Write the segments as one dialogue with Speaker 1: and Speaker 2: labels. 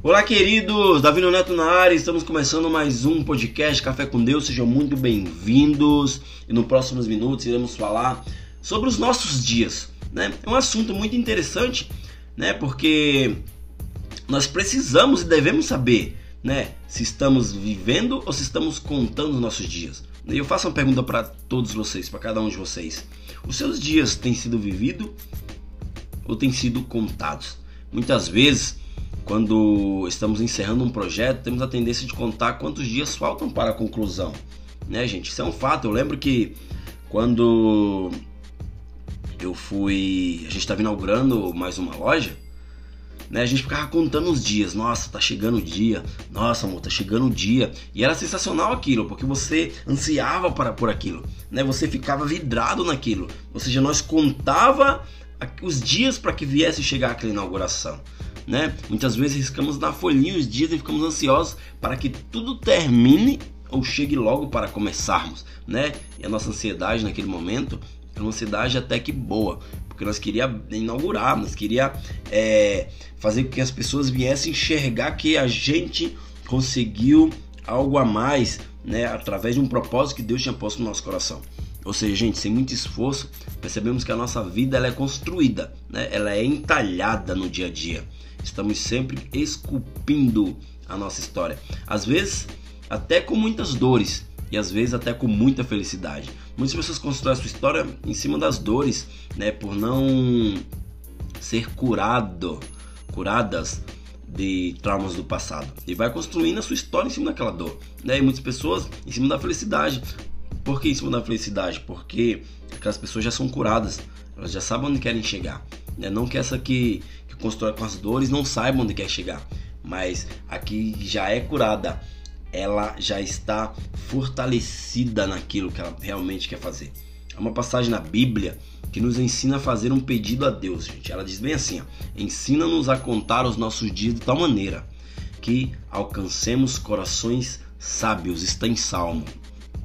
Speaker 1: Olá, queridos! Davi Neto na área, estamos começando mais um podcast Café com Deus. Sejam muito bem-vindos. E nos próximos minutos iremos falar sobre os nossos dias. Né? É um assunto muito interessante, né? Porque nós precisamos e devemos saber, né? Se estamos vivendo ou se estamos contando os nossos dias. E eu faço uma pergunta para todos vocês, para cada um de vocês: os seus dias têm sido vividos ou têm sido contados? Muitas vezes quando estamos encerrando um projeto, temos a tendência de contar quantos dias faltam para a conclusão, né, gente? Isso é um fato. Eu lembro que quando eu fui, a gente estava inaugurando mais uma loja, né? A gente ficava contando os dias. Nossa, tá chegando o dia. Nossa, amor, tá chegando o dia. E era sensacional aquilo, porque você ansiava para por aquilo, né? Você ficava vidrado naquilo. Ou seja, nós contava os dias para que viesse chegar aquela inauguração né? Muitas vezes riscamos na folhinha os dias e ficamos ansiosos para que tudo termine ou chegue logo para começarmos, né? E a nossa ansiedade naquele momento era uma ansiedade até que boa, porque nós queria inaugurar, nós queria é, fazer com que as pessoas viessem enxergar que a gente conseguiu algo a mais, né? Através de um propósito que Deus tinha posto no nosso coração. Ou seja, gente, sem muito esforço, percebemos que a nossa vida ela é construída, né? ela é entalhada no dia a dia. Estamos sempre esculpindo a nossa história. Às vezes, até com muitas dores e às vezes até com muita felicidade. Muitas pessoas constroem a sua história em cima das dores, né, por não ser curado, curadas de traumas do passado. E vai construindo a sua história em cima daquela dor, né? E muitas pessoas em cima da felicidade. Por que em cima da felicidade? Porque aquelas pessoas já são curadas, elas já sabem onde querem chegar. Né? Não que essa que constrói com as dores não saiba onde quer chegar, mas aqui já é curada, ela já está fortalecida naquilo que ela realmente quer fazer. É uma passagem na Bíblia que nos ensina a fazer um pedido a Deus, gente. Ela diz bem assim: ensina-nos a contar os nossos dias de tal maneira que alcancemos corações sábios. Está em Salmo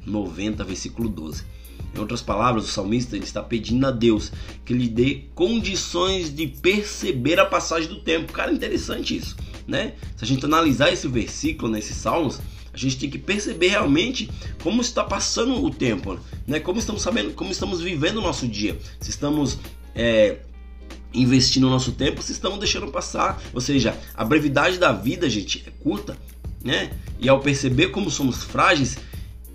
Speaker 1: 90, versículo 12. Em outras palavras, o salmista ele está pedindo a Deus que lhe dê condições de perceber a passagem do tempo. Cara, interessante isso, né? Se a gente analisar esse versículo nesses salmos, a gente tem que perceber realmente como está passando o tempo, né? Como estamos sabendo, como estamos vivendo o nosso dia. Se estamos é, investindo o nosso tempo, se estamos deixando passar. Ou seja, a brevidade da vida, gente, é curta, né? E ao perceber como somos frágeis,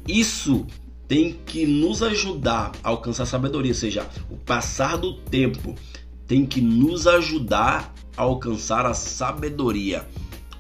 Speaker 1: isso tem que nos ajudar a alcançar a sabedoria, ou seja, o passar do tempo tem que nos ajudar a alcançar a sabedoria.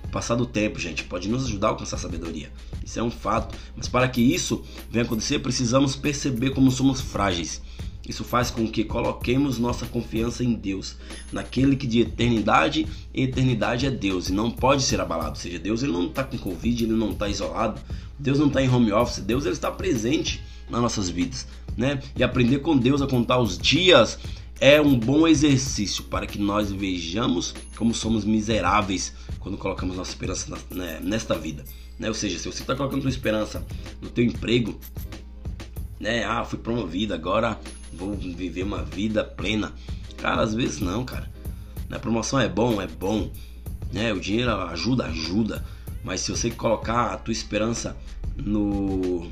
Speaker 1: O passar do tempo, gente, pode nos ajudar a alcançar a sabedoria. Isso é um fato. Mas para que isso venha acontecer, precisamos perceber como somos frágeis. Isso faz com que coloquemos nossa confiança em Deus, naquele que de eternidade em eternidade é Deus e não pode ser abalado. Ou seja, Deus ele não está com Covid, ele não está isolado, Deus não está em home office, Deus ele está presente nas nossas vidas. Né? E aprender com Deus a contar os dias é um bom exercício para que nós vejamos como somos miseráveis quando colocamos nossa esperança né, nesta vida. Né? Ou seja, se você está colocando sua esperança no teu emprego, né? Ah, fui promovido, agora vou viver uma vida plena. Cara, às vezes não, cara. A promoção é bom, é bom. Né? O dinheiro ajuda, ajuda. Mas se você colocar a tua esperança no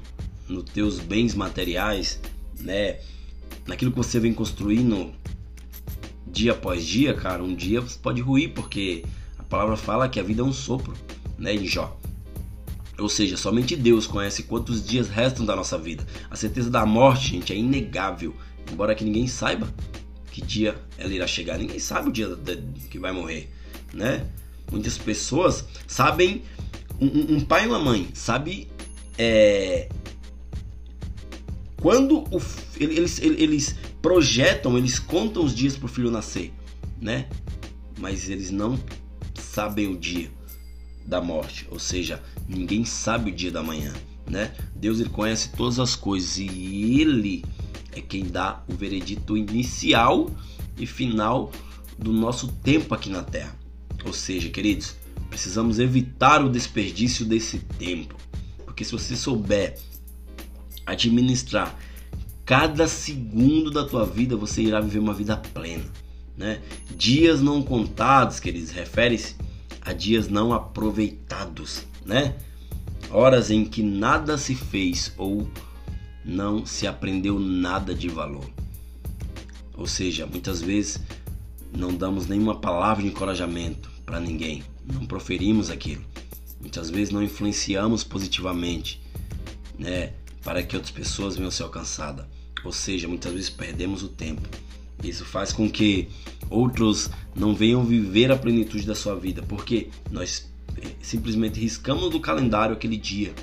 Speaker 1: nos teus bens materiais, né? Naquilo que você vem construindo dia após dia, cara, um dia você pode ruir, porque a palavra fala que a vida é um sopro, né, em Jó. Ou seja, somente Deus conhece quantos dias restam da nossa vida. A certeza da morte, gente, é inegável. Embora que ninguém saiba que dia ela irá chegar. Ninguém sabe o dia que vai morrer, né? Muitas pessoas sabem, um, um pai e uma mãe sabe é, quando o, eles, eles projetam, eles contam os dias para o filho nascer, né? Mas eles não sabem o dia da morte, ou seja, ninguém sabe o dia da manhã, né? Deus ele conhece todas as coisas e ele é quem dá o veredito inicial e final do nosso tempo aqui na Terra. Ou seja, queridos, precisamos evitar o desperdício desse tempo, porque se você souber administrar cada segundo da tua vida, você irá viver uma vida plena, né? Dias não contados, queridos, refere-se a dias não aproveitados, né? Horas em que nada se fez ou não se aprendeu nada de valor. Ou seja, muitas vezes não damos nenhuma palavra de encorajamento para ninguém, não proferimos aquilo. Muitas vezes não influenciamos positivamente, né, para que outras pessoas venham ser alcançadas. Ou seja, muitas vezes perdemos o tempo. Isso faz com que outros não venham viver a plenitude da sua vida, porque nós eh, simplesmente riscamos do calendário aquele dia.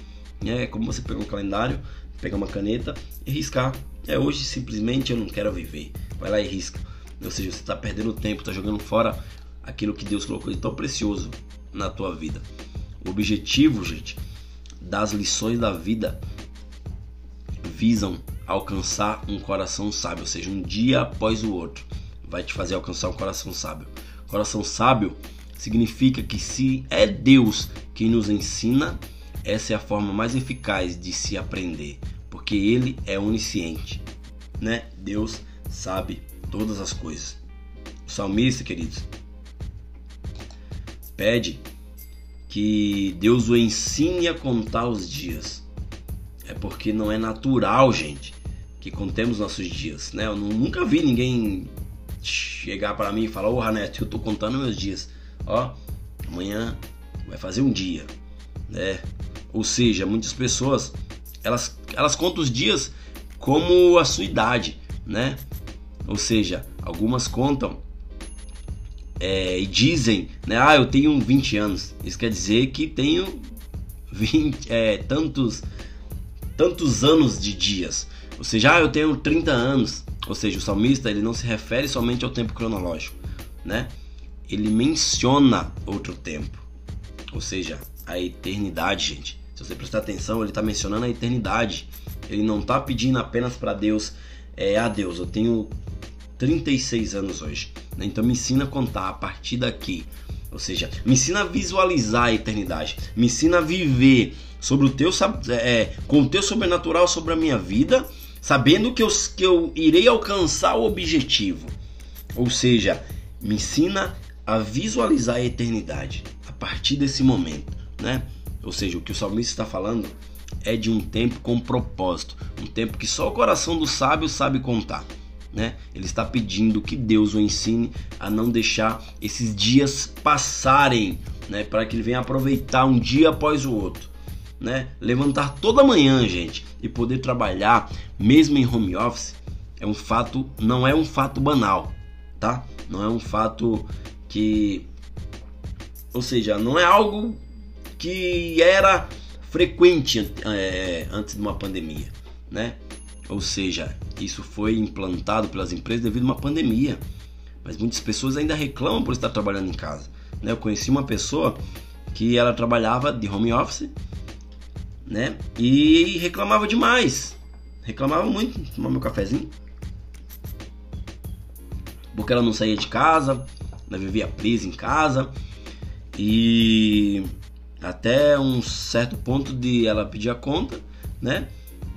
Speaker 1: É como você pegar um calendário, pegar uma caneta e riscar. É hoje simplesmente eu não quero viver. Vai lá e risca. Ou seja, você está perdendo tempo, está jogando fora aquilo que Deus colocou de tão precioso na tua vida. O objetivo, gente, das lições da vida visam alcançar um coração sábio, ou seja, um dia após o outro vai te fazer alcançar um coração sábio. Coração sábio significa que se é Deus quem nos ensina, essa é a forma mais eficaz de se aprender, porque ele é onisciente, né? Deus sabe todas as coisas. O salmista, queridos, pede que Deus o ensine a contar os dias. É porque não é natural, gente, que contemos nossos dias, né? Eu nunca vi ninguém chegar para mim e falar: Ô, oh, eu tô contando meus dias. Ó, amanhã vai fazer um dia, né? Ou seja, muitas pessoas elas, elas contam os dias como a sua idade, né? Ou seja, algumas contam é, dizem, né? Ah, eu tenho 20 anos. Isso quer dizer que tenho 20, é, tantos, tantos anos de dias. Ou seja, ah, eu tenho 30 anos. Ou seja, o salmista ele não se refere somente ao tempo cronológico, né? Ele menciona outro tempo. Ou seja, a eternidade, gente. Se você prestar atenção, ele está mencionando a eternidade. Ele não está pedindo apenas para Deus, é, a Deus, eu tenho 36 anos hoje. Né? Então me ensina a contar a partir daqui. Ou seja, me ensina a visualizar a eternidade. Me ensina a viver sobre o teu, é, com o teu sobrenatural sobre a minha vida, sabendo que eu, que eu irei alcançar o objetivo. Ou seja, me ensina a visualizar a eternidade a partir desse momento, né? Ou seja, o que o salmista está falando é de um tempo com propósito, um tempo que só o coração do sábio sabe contar né? Ele está pedindo que Deus o ensine a não deixar esses dias passarem, né? Para que ele venha aproveitar um dia após o outro, né? Levantar toda manhã, gente, e poder trabalhar mesmo em home office é um fato, não é um fato banal, tá? Não é um fato que, ou seja, não é algo que era frequente é, antes de uma pandemia, né? Ou seja, isso foi implantado pelas empresas devido a uma pandemia. Mas muitas pessoas ainda reclamam por estar trabalhando em casa. Né? Eu conheci uma pessoa que ela trabalhava de home office né? e reclamava demais. Reclamava muito, tomar meu cafezinho. Porque ela não saía de casa, ela vivia presa em casa. E até um certo ponto de ela pedir a conta, né?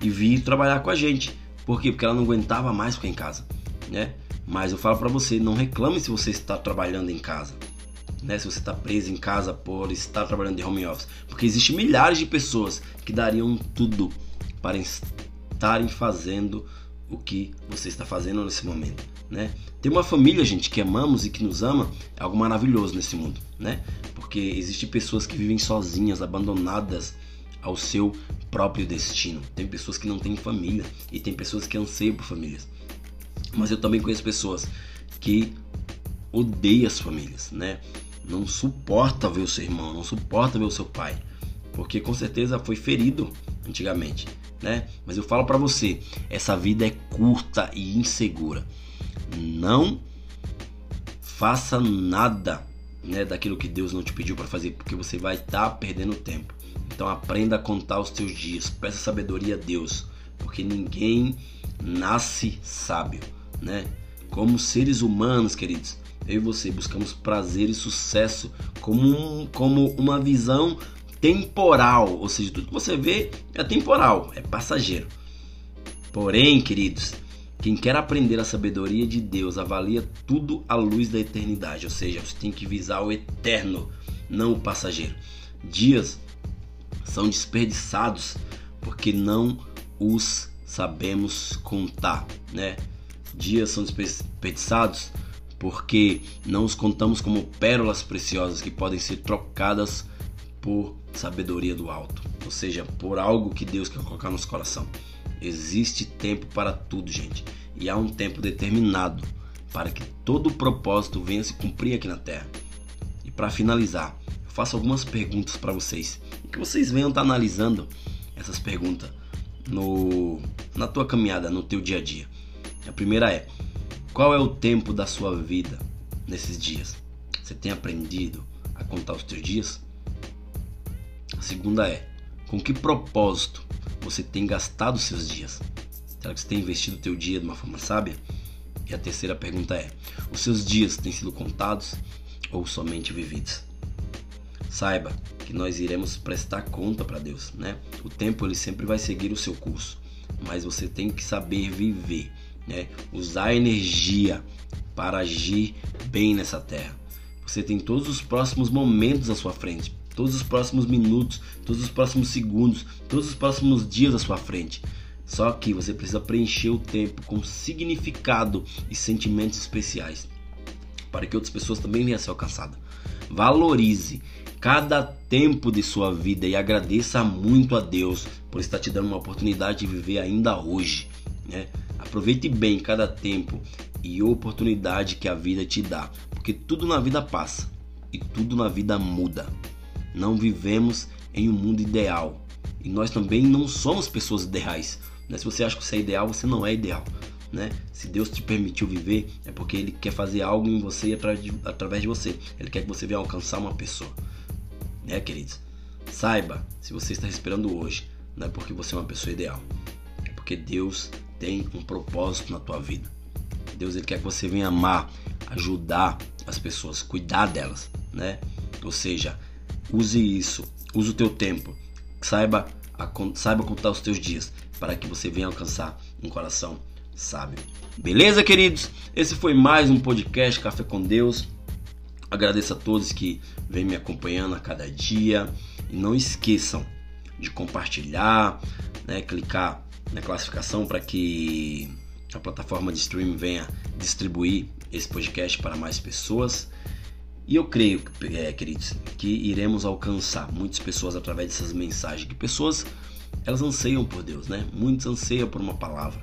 Speaker 1: E vir trabalhar com a gente. Por quê? Porque ela não aguentava mais ficar em casa, né? Mas eu falo para você, não reclame se você está trabalhando em casa, né? Se você está preso em casa por estar trabalhando de home office, porque existem milhares de pessoas que dariam tudo para estarem fazendo o que você está fazendo nesse momento, né? Ter uma família, gente, que amamos e que nos ama é algo maravilhoso nesse mundo, né? Porque existem pessoas que vivem sozinhas, abandonadas ao seu próprio destino. Tem pessoas que não têm família e tem pessoas que anseiam por famílias. Mas eu também conheço pessoas que odeiam as famílias, né? Não suporta ver o seu irmão, não suporta ver o seu pai, porque com certeza foi ferido antigamente, né? Mas eu falo para você, essa vida é curta e insegura. Não faça nada, né, daquilo que Deus não te pediu para fazer, porque você vai estar tá perdendo tempo. Então aprenda a contar os teus dias, peça sabedoria a Deus, porque ninguém nasce sábio, né? Como seres humanos, queridos, eu e você buscamos prazer e sucesso como, um, como uma visão temporal, ou seja, tudo que você vê é temporal, é passageiro. Porém, queridos, quem quer aprender a sabedoria de Deus avalia tudo à luz da eternidade, ou seja, você tem que visar o eterno, não o passageiro. Dias são desperdiçados porque não os sabemos contar, né? Dias são desperdiçados porque não os contamos como pérolas preciosas que podem ser trocadas por sabedoria do alto, ou seja, por algo que Deus quer colocar no nosso coração. Existe tempo para tudo, gente, e há um tempo determinado para que todo o propósito venha se cumprir aqui na Terra. E para finalizar, eu faço algumas perguntas para vocês, que vocês venham estar tá analisando essas perguntas no na tua caminhada, no teu dia a dia. A primeira é: qual é o tempo da sua vida nesses dias? Você tem aprendido a contar os teus dias? A segunda é: com que propósito você tem gastado seus dias? Será que você tem investido o teu dia de uma forma sábia? E a terceira pergunta é: os seus dias têm sido contados ou somente vividos? Saiba que nós iremos prestar conta para Deus, né? O tempo ele sempre vai seguir o seu curso, mas você tem que saber viver, né? Usar energia para agir bem nessa terra. Você tem todos os próximos momentos à sua frente, todos os próximos minutos, todos os próximos segundos, todos os próximos dias à sua frente. Só que você precisa preencher o tempo com significado e sentimentos especiais para que outras pessoas também venham a ser alcançadas. Valorize cada tempo de sua vida e agradeça muito a Deus por estar te dando uma oportunidade de viver ainda hoje. Né? Aproveite bem cada tempo e oportunidade que a vida te dá, porque tudo na vida passa e tudo na vida muda. Não vivemos em um mundo ideal e nós também não somos pessoas ideais. Né? Se você acha que você é ideal, você não é ideal. Né? Se Deus te permitiu viver, é porque Ele quer fazer algo em você de, através de você. Ele quer que você venha alcançar uma pessoa né, queridos? Saiba, se você está respirando hoje, não é porque você é uma pessoa ideal, é porque Deus tem um propósito na tua vida. Deus ele quer que você venha amar, ajudar as pessoas, cuidar delas, né? Ou seja, use isso, use o teu tempo, saiba, saiba contar os teus dias para que você venha alcançar um coração sábio. Beleza, queridos? Esse foi mais um podcast Café com Deus. Agradeço a todos que vêm me acompanhando a cada dia e não esqueçam de compartilhar, né, clicar na classificação para que a plataforma de streaming venha distribuir esse podcast para mais pessoas. E eu creio, é, queridos, que iremos alcançar muitas pessoas através dessas mensagens. Que pessoas elas anseiam por Deus, né? Muitos anseiam por uma palavra.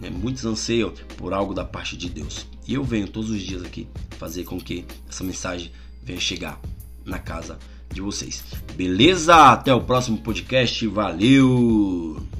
Speaker 1: Né? Muitos anseiam por algo da parte de Deus. E eu venho todos os dias aqui fazer com que essa mensagem venha chegar na casa de vocês. Beleza? Até o próximo podcast. Valeu!